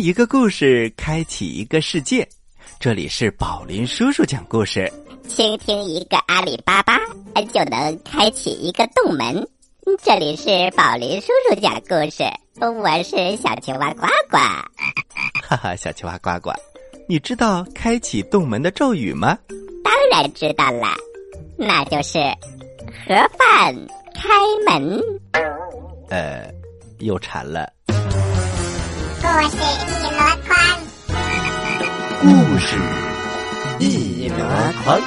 一个故事，开启一个世界。这里是宝林叔叔讲故事。倾听一个阿里巴巴，就能开启一个洞门。这里是宝林叔叔讲故事，我是小青蛙呱呱。哈哈，小青蛙呱呱，你知道开启洞门的咒语吗？当然知道啦，那就是盒饭开门。呃，又馋了。故事一箩筐，故事一箩筐。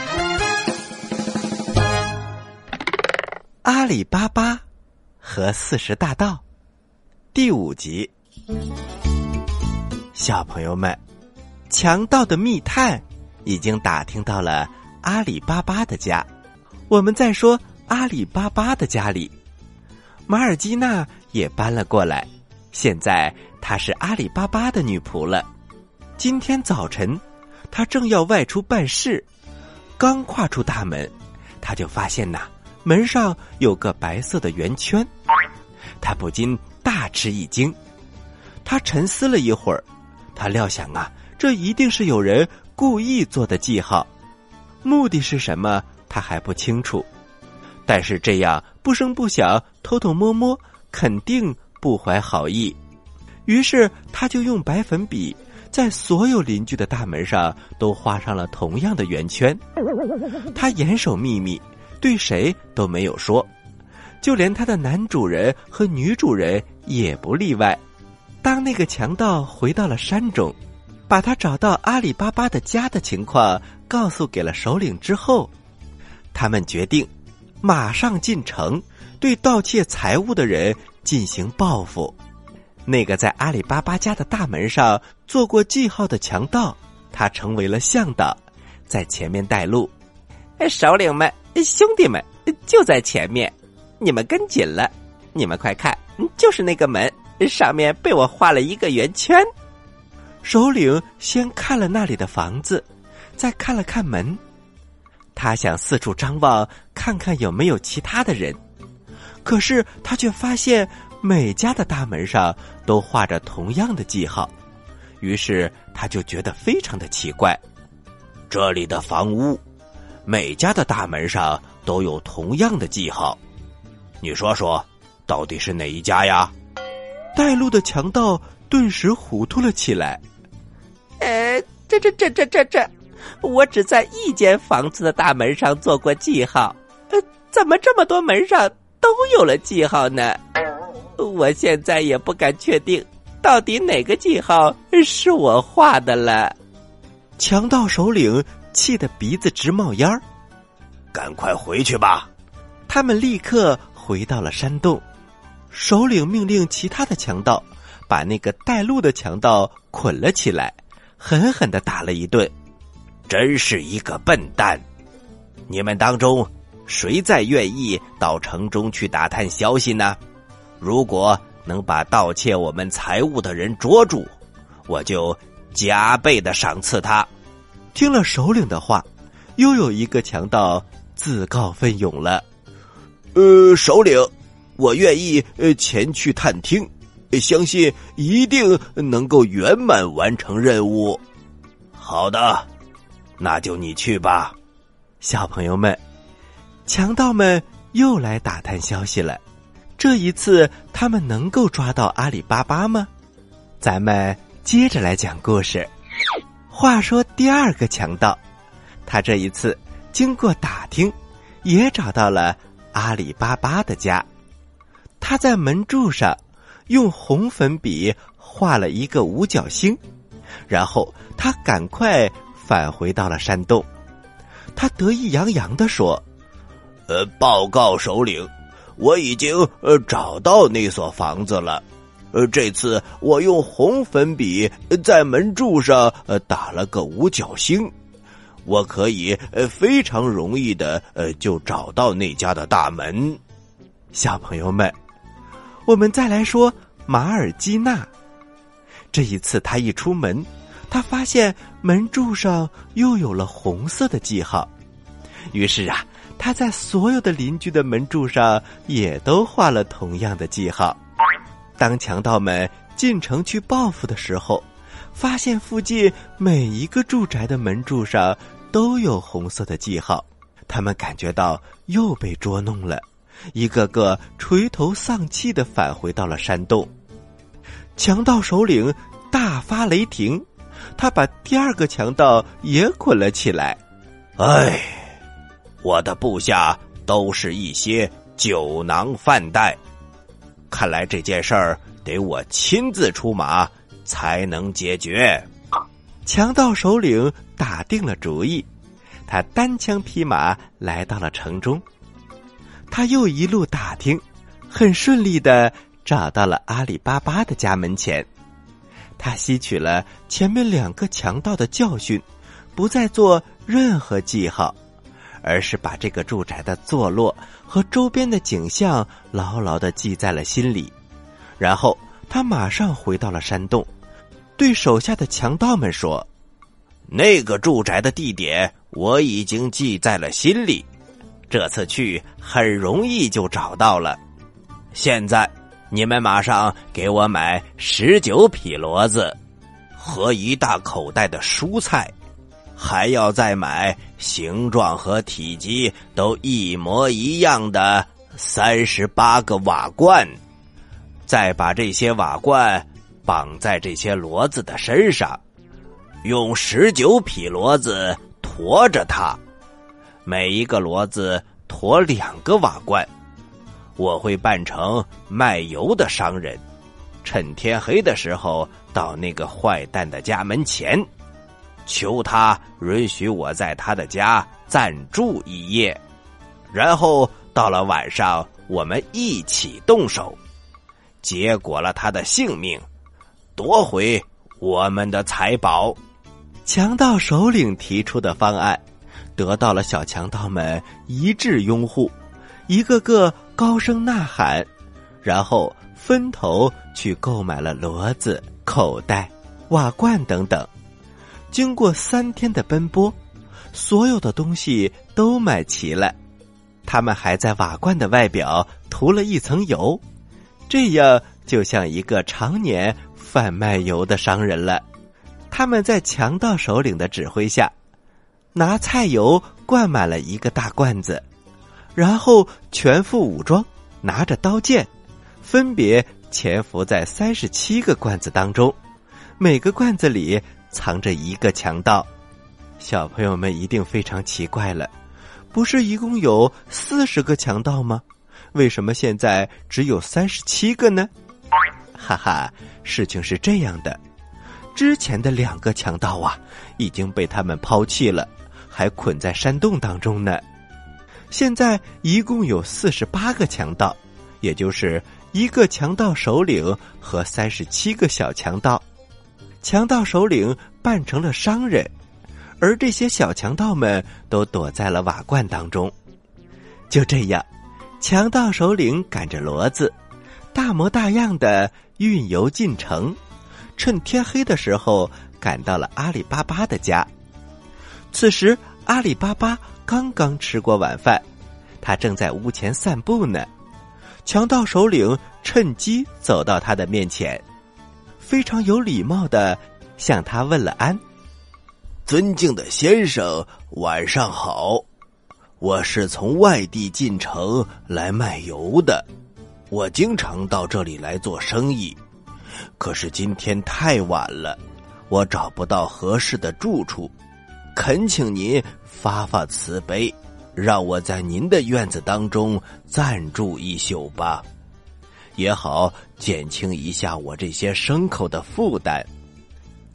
阿里巴巴和四十大盗第五集。小朋友们，强盗的密探已经打听到了阿里巴巴的家。我们再说阿里巴巴的家里，马尔基娜也搬了过来。现在她是阿里巴巴的女仆了。今天早晨，她正要外出办事，刚跨出大门，她就发现呐，门上有个白色的圆圈，她不禁大吃一惊。她沉思了一会儿，她料想啊，这一定是有人故意做的记号，目的是什么，她还不清楚。但是这样不声不响、偷偷摸摸，肯定。不怀好意，于是他就用白粉笔在所有邻居的大门上都画上了同样的圆圈。他严守秘密，对谁都没有说，就连他的男主人和女主人也不例外。当那个强盗回到了山中，把他找到阿里巴巴的家的情况告诉给了首领之后，他们决定马上进城，对盗窃财物的人。进行报复，那个在阿里巴巴家的大门上做过记号的强盗，他成为了向导，在前面带路。首领们、兄弟们就在前面，你们跟紧了。你们快看，就是那个门上面被我画了一个圆圈。首领先看了那里的房子，再看了看门，他想四处张望，看看有没有其他的人。可是他却发现每家的大门上都画着同样的记号，于是他就觉得非常的奇怪。这里的房屋，每家的大门上都有同样的记号，你说说，到底是哪一家呀？带路的强盗顿时糊涂了起来。呃，这这这这这这，我只在一间房子的大门上做过记号，呃，怎么这么多门上？都有了记号呢，我现在也不敢确定，到底哪个记号是我画的了。强盗首领气得鼻子直冒烟儿，赶快回去吧！他们立刻回到了山洞。首领命令其他的强盗把那个带路的强盗捆了起来，狠狠的打了一顿。真是一个笨蛋！你们当中。谁再愿意到城中去打探消息呢？如果能把盗窃我们财物的人捉住，我就加倍的赏赐他。听了首领的话，又有一个强盗自告奋勇了。呃，首领，我愿意呃前去探听，相信一定能够圆满完成任务。好的，那就你去吧，小朋友们。强盗们又来打探消息了，这一次他们能够抓到阿里巴巴吗？咱们接着来讲故事。话说第二个强盗，他这一次经过打听，也找到了阿里巴巴的家。他在门柱上用红粉笔画了一个五角星，然后他赶快返回到了山洞。他得意洋洋的说。呃，报告首领，我已经呃找到那所房子了。呃，这次我用红粉笔在门柱上呃打了个五角星，我可以呃非常容易的呃就找到那家的大门。小朋友们，我们再来说马尔基娜。这一次他一出门，他发现门柱上又有了红色的记号，于是啊。他在所有的邻居的门柱上也都画了同样的记号。当强盗们进城去报复的时候，发现附近每一个住宅的门柱上都有红色的记号，他们感觉到又被捉弄了，一个个垂头丧气的返回到了山洞。强盗首领大发雷霆，他把第二个强盗也捆了起来。哎，我的部下都是一些酒囊饭袋，看来这件事儿得我亲自出马才能解决。强盗首领打定了主意，他单枪匹马来到了城中。他又一路打听，很顺利的找到了阿里巴巴的家门前。他吸取了前面两个强盗的教训，不再做任何记号，而是把这个住宅的坐落和周边的景象牢牢的记在了心里。然后他马上回到了山洞，对手下的强盗们说：“那个住宅的地点我已经记在了心里，这次去很容易就找到了。现在。”你们马上给我买十九匹骡子，和一大口袋的蔬菜，还要再买形状和体积都一模一样的三十八个瓦罐，再把这些瓦罐绑在这些骡子的身上，用十九匹骡子驮着它，每一个骡子驮两个瓦罐。我会扮成卖油的商人，趁天黑的时候到那个坏蛋的家门前，求他允许我在他的家暂住一夜，然后到了晚上，我们一起动手，结果了他的性命，夺回我们的财宝。强盗首领提出的方案，得到了小强盗们一致拥护。一个个高声呐喊，然后分头去购买了骡子、口袋、瓦罐等等。经过三天的奔波，所有的东西都买齐了。他们还在瓦罐的外表涂了一层油，这样就像一个常年贩卖油的商人了。他们在强盗首领的指挥下，拿菜油灌满了一个大罐子。然后全副武装，拿着刀剑，分别潜伏在三十七个罐子当中，每个罐子里藏着一个强盗。小朋友们一定非常奇怪了，不是一共有四十个强盗吗？为什么现在只有三十七个呢？哈哈，事情是这样的，之前的两个强盗啊，已经被他们抛弃了，还捆在山洞当中呢。现在一共有四十八个强盗，也就是一个强盗首领和三十七个小强盗。强盗首领扮成了商人，而这些小强盗们都躲在了瓦罐当中。就这样，强盗首领赶着骡子，大模大样的运油进城，趁天黑的时候赶到了阿里巴巴的家。此时，阿里巴巴。刚刚吃过晚饭，他正在屋前散步呢。强盗首领趁机走到他的面前，非常有礼貌的向他问了安：“尊敬的先生，晚上好！我是从外地进城来卖油的，我经常到这里来做生意。可是今天太晚了，我找不到合适的住处。”恳请您发发慈悲，让我在您的院子当中暂住一宿吧，也好减轻一下我这些牲口的负担。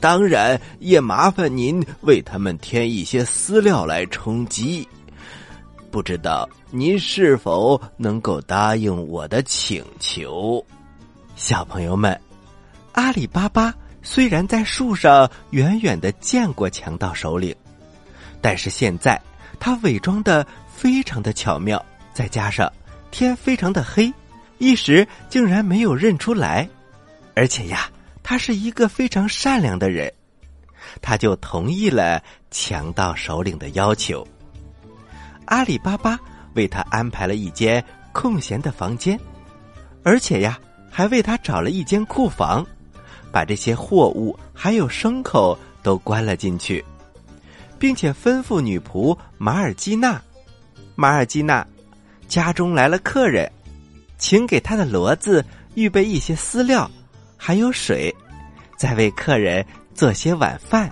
当然，也麻烦您为他们添一些饲料来充饥。不知道您是否能够答应我的请求？小朋友们，阿里巴巴虽然在树上远远的见过强盗首领。但是现在他伪装的非常的巧妙，再加上天非常的黑，一时竟然没有认出来。而且呀，他是一个非常善良的人，他就同意了强盗首领的要求。阿里巴巴为他安排了一间空闲的房间，而且呀，还为他找了一间库房，把这些货物还有牲口都关了进去，并且吩咐女仆马尔基娜：“马尔基娜，家中来了客人，请给他的骡子预备一些饲料，还有水，再为客人做些晚饭，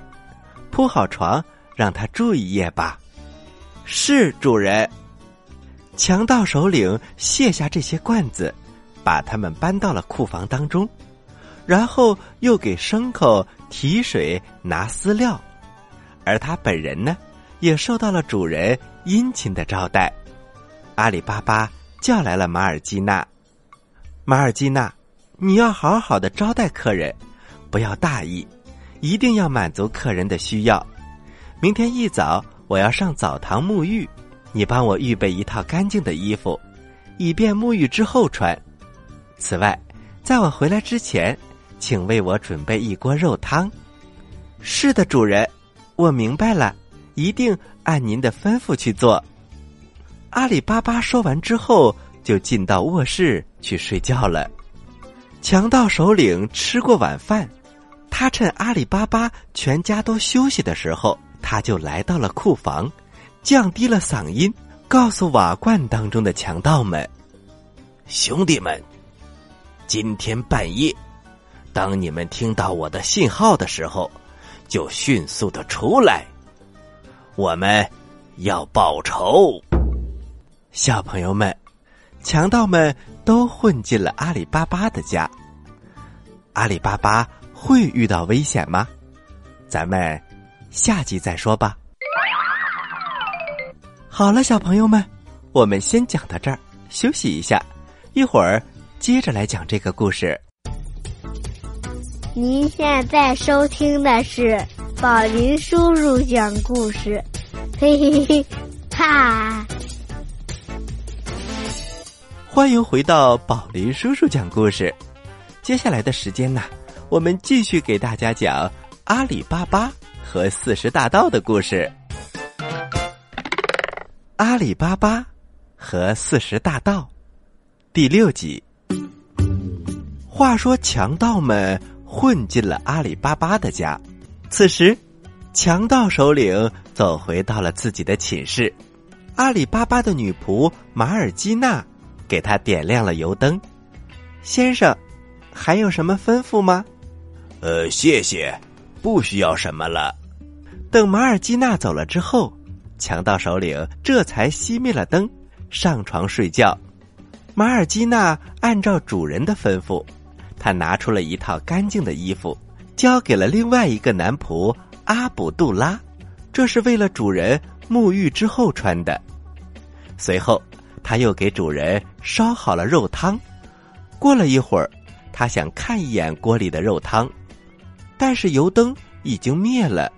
铺好床，让他住一夜吧。”是主人。强盗首领卸下这些罐子，把它们搬到了库房当中，然后又给牲口提水、拿饲料，而他本人呢，也受到了主人殷勤的招待。阿里巴巴叫来了马尔基娜，马尔基娜，你要好好的招待客人，不要大意，一定要满足客人的需要。明天一早。我要上澡堂沐浴，你帮我预备一套干净的衣服，以便沐浴之后穿。此外，在我回来之前，请为我准备一锅肉汤。是的，主人，我明白了，一定按您的吩咐去做。阿里巴巴说完之后，就进到卧室去睡觉了。强盗首领吃过晚饭，他趁阿里巴巴全家都休息的时候。他就来到了库房，降低了嗓音，告诉瓦罐当中的强盗们：“兄弟们，今天半夜，当你们听到我的信号的时候，就迅速的出来，我们要报仇。”小朋友们，强盗们都混进了阿里巴巴的家。阿里巴巴会遇到危险吗？咱们。下集再说吧。好了，小朋友们，我们先讲到这儿，休息一下，一会儿接着来讲这个故事。您现在收听的是宝林叔叔讲故事，嘿嘿嘿，哈！欢迎回到宝林叔叔讲故事。接下来的时间呢，我们继续给大家讲阿里巴巴。和四十大盗的故事，阿里巴巴和四十大盗第六集。话说，强盗们混进了阿里巴巴的家。此时，强盗首领走回到了自己的寝室。阿里巴巴的女仆马尔基娜给他点亮了油灯。先生，还有什么吩咐吗？呃，谢谢。不需要什么了。等马尔基娜走了之后，强盗首领这才熄灭了灯，上床睡觉。马尔基娜按照主人的吩咐，他拿出了一套干净的衣服，交给了另外一个男仆阿卜杜拉，这是为了主人沐浴之后穿的。随后，他又给主人烧好了肉汤。过了一会儿，他想看一眼锅里的肉汤。但是油灯已经灭了，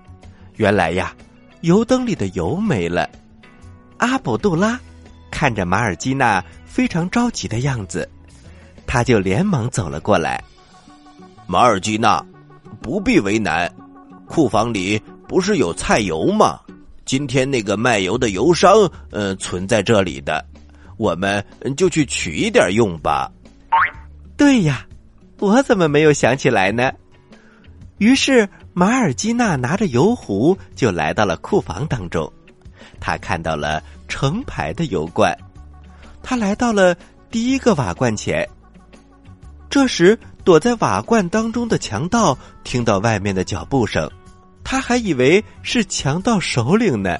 原来呀，油灯里的油没了。阿卜杜拉看着马尔基娜非常着急的样子，他就连忙走了过来。马尔基娜，不必为难，库房里不是有菜油吗？今天那个卖油的油商，嗯，存在这里的，我们就去取一点用吧。对呀，我怎么没有想起来呢？于是，马尔基娜拿着油壶就来到了库房当中。他看到了成排的油罐，他来到了第一个瓦罐前。这时，躲在瓦罐当中的强盗听到外面的脚步声，他还以为是强盗首领呢，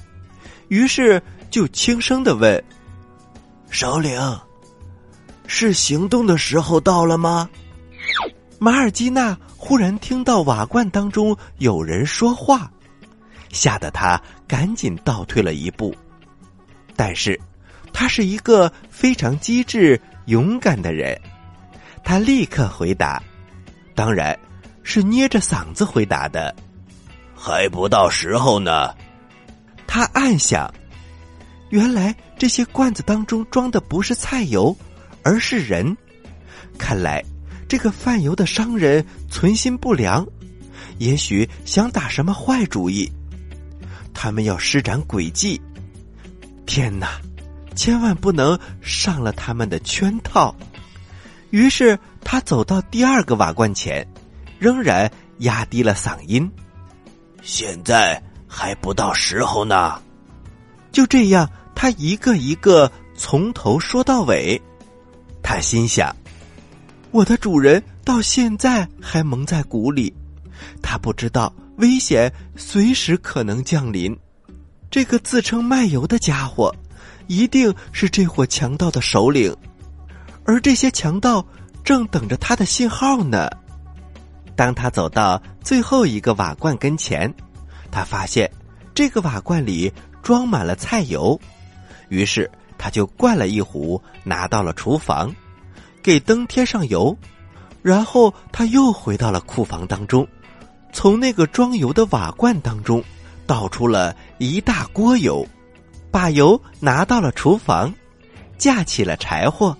于是就轻声的问：“首领，是行动的时候到了吗？”马尔基娜。忽然听到瓦罐当中有人说话，吓得他赶紧倒退了一步。但是，他是一个非常机智、勇敢的人，他立刻回答，当然是捏着嗓子回答的：“还不到时候呢。”他暗想，原来这些罐子当中装的不是菜油，而是人，看来。这个贩油的商人存心不良，也许想打什么坏主意。他们要施展诡计。天哪，千万不能上了他们的圈套。于是他走到第二个瓦罐前，仍然压低了嗓音。现在还不到时候呢。就这样，他一个一个从头说到尾。他心想：“我的主人到现在还蒙在鼓里，他不知道危险随时可能降临。这个自称卖油的家伙，一定是这伙强盗的首领，而这些强盗正等着他的信号呢。”当他走到最后一个瓦罐跟前，他发现这个瓦罐里装满了菜油，于是他就灌了一壶，拿到了厨房，给灯添上油，然后他又回到了库房当中，从那个装油的瓦罐当中倒出了一大锅油，把油拿到了厨房，架起了柴火，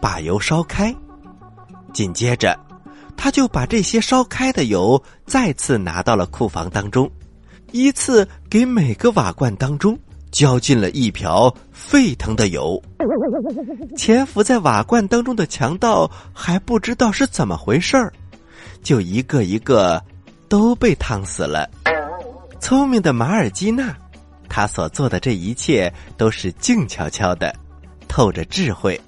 把油烧开，紧接着。他就把这些烧开的油再次拿到了库房当中，依次给每个瓦罐当中浇进了一瓢沸腾的油。潜伏在瓦罐当中的强盗还不知道是怎么回事儿，就一个一个都被烫死了。聪明的马尔基娜，他所做的这一切都是静悄悄的，透着智慧。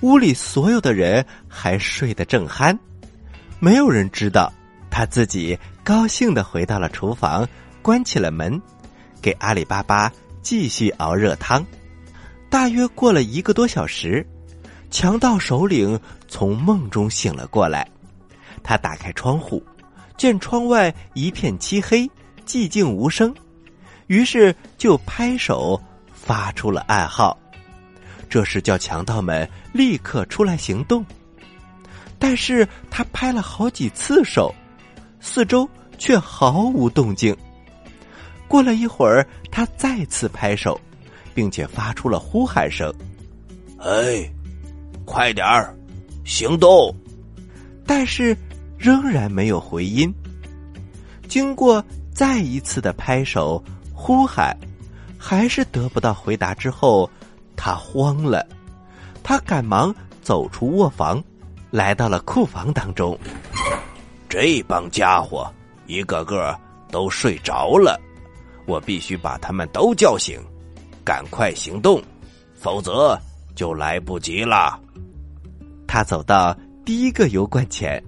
屋里所有的人还睡得正酣。没有人知道，他自己高兴的回到了厨房，关起了门，给阿里巴巴继续熬热汤。大约过了一个多小时，强盗首领从梦中醒了过来。他打开窗户，见窗外一片漆黑，寂静无声，于是就拍手发出了暗号，这是叫强盗们立刻出来行动。但是他拍了好几次手，四周却毫无动静。过了一会儿，他再次拍手，并且发出了呼喊声：“哎，快点儿，行动！”但是仍然没有回音。经过再一次的拍手、呼喊，还是得不到回答之后，他慌了，他赶忙走出卧房。来到了库房当中，这帮家伙一个个都睡着了，我必须把他们都叫醒，赶快行动，否则就来不及了。他走到第一个油罐前，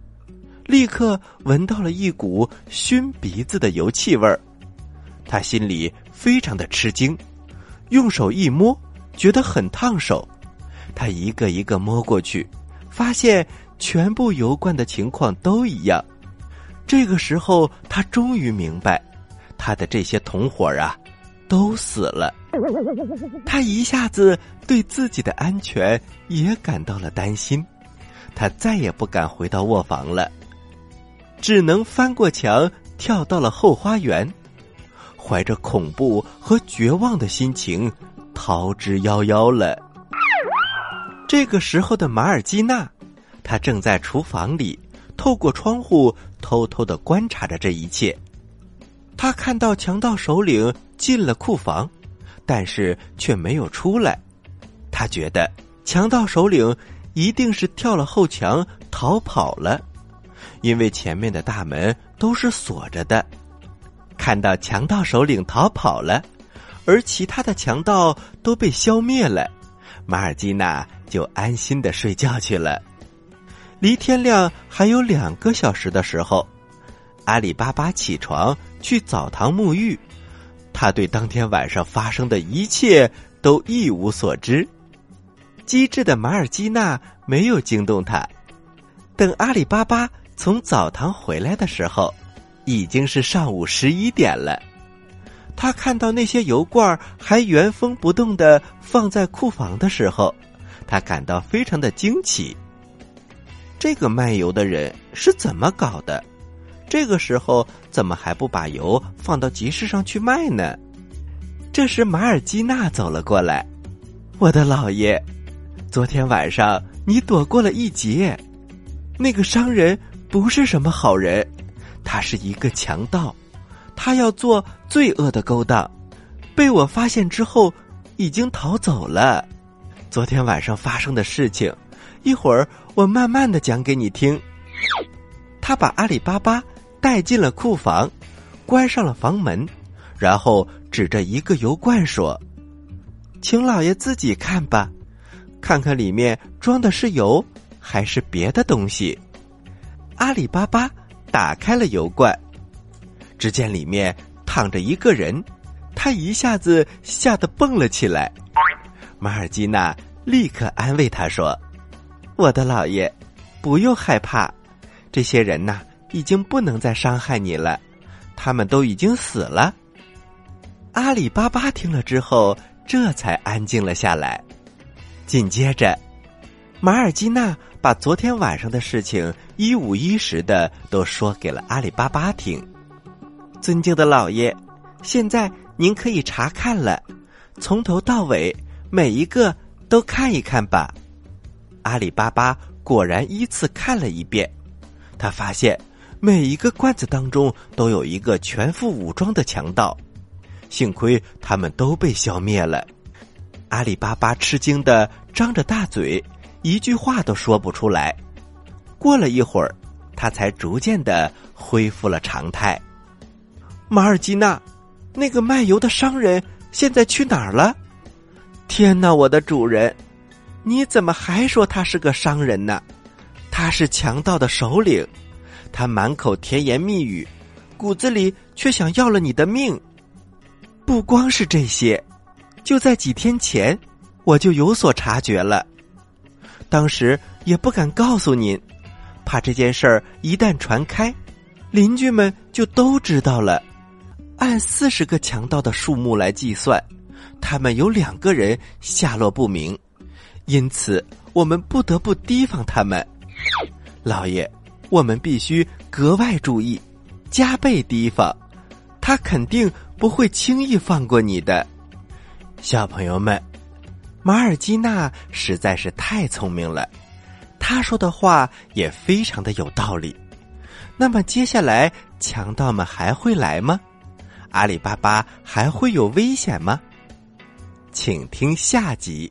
立刻闻到了一股熏鼻子的油气味儿，他心里非常的吃惊，用手一摸，觉得很烫手，他一个一个摸过去。发现全部油罐的情况都一样，这个时候他终于明白，他的这些同伙啊，都死了。他一下子对自己的安全也感到了担心，他再也不敢回到卧房了，只能翻过墙跳到了后花园，怀着恐怖和绝望的心情逃之夭夭了。这个时候的马尔基娜，她正在厨房里透过窗户偷偷的观察着这一切。他看到强盗首领进了库房，但是却没有出来。他觉得强盗首领一定是跳了后墙逃跑了，因为前面的大门都是锁着的。看到强盗首领逃跑了，而其他的强盗都被消灭了。马尔基娜就安心的睡觉去了。离天亮还有两个小时的时候，阿里巴巴起床去澡堂沐浴。他对当天晚上发生的一切都一无所知。机智的马尔基娜没有惊动他。等阿里巴巴从澡堂回来的时候，已经是上午十一点了。他看到那些油罐还原封不动的放在库房的时候，他感到非常的惊奇。这个卖油的人是怎么搞的？这个时候怎么还不把油放到集市上去卖呢？这时马尔基娜走了过来，我的老爷，昨天晚上你躲过了一劫。那个商人不是什么好人，他是一个强盗。他要做罪恶的勾当，被我发现之后，已经逃走了。昨天晚上发生的事情，一会儿我慢慢的讲给你听。他把阿里巴巴带进了库房，关上了房门，然后指着一个油罐说：“请老爷自己看吧，看看里面装的是油还是别的东西。”阿里巴巴打开了油罐，只见里面躺着一个人，他一下子吓得蹦了起来。马尔基娜立刻安慰他说：“我的老爷，不用害怕，这些人呐已经不能再伤害你了，他们都已经死了。”阿里巴巴听了之后，这才安静了下来。紧接着，马尔基娜把昨天晚上的事情一五一十的都说给了阿里巴巴听。尊敬的老爷，现在您可以查看了，从头到尾每一个都看一看吧。阿里巴巴果然依次看了一遍，他发现每一个罐子当中都有一个全副武装的强盗，幸亏他们都被消灭了。阿里巴巴吃惊的张着大嘴，一句话都说不出来。过了一会儿，他才逐渐的恢复了常态。马尔基娜，那个卖油的商人现在去哪儿了？天哪，我的主人，你怎么还说他是个商人呢？他是强盗的首领，他满口甜言蜜语，骨子里却想要了你的命。不光是这些，就在几天前，我就有所察觉了。当时也不敢告诉您，怕这件事儿一旦传开，邻居们就都知道了。按四十个强盗的数目来计算，他们有两个人下落不明，因此我们不得不提防他们。老爷，我们必须格外注意，加倍提防，他肯定不会轻易放过你的。小朋友们，马尔基娜实在是太聪明了，他说的话也非常的有道理。那么接下来强盗们还会来吗？阿里巴巴还会有危险吗？请听下集。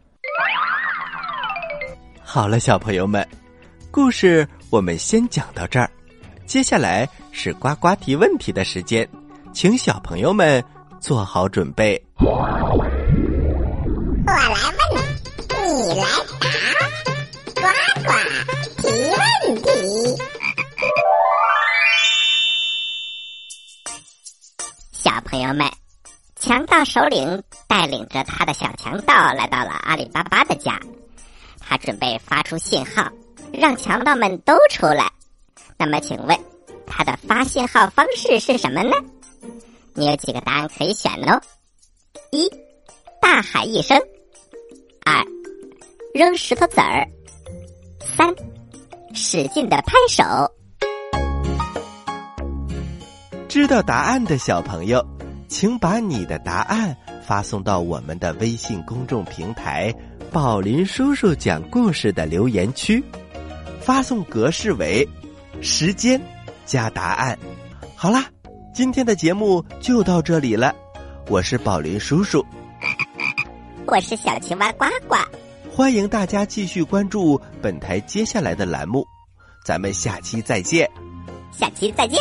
好了，小朋友们，故事我们先讲到这儿，接下来是呱呱提问题的时间，请小朋友们做好准备。我来问，你来答，呱呱提问题。小朋友们，强盗首领带领着他的小强盗来到了阿里巴巴的家，他准备发出信号，让强盗们都出来。那么，请问他的发信号方式是什么呢？你有几个答案可以选哦：一，大喊一声；二，扔石头子儿；三，使劲的拍手。知道答案的小朋友，请把你的答案发送到我们的微信公众平台“宝林叔叔讲故事”的留言区，发送格式为时间加答案。好啦，今天的节目就到这里了，我是宝林叔叔，我是小青蛙呱呱，欢迎大家继续关注本台接下来的栏目，咱们下期再见。下期再见。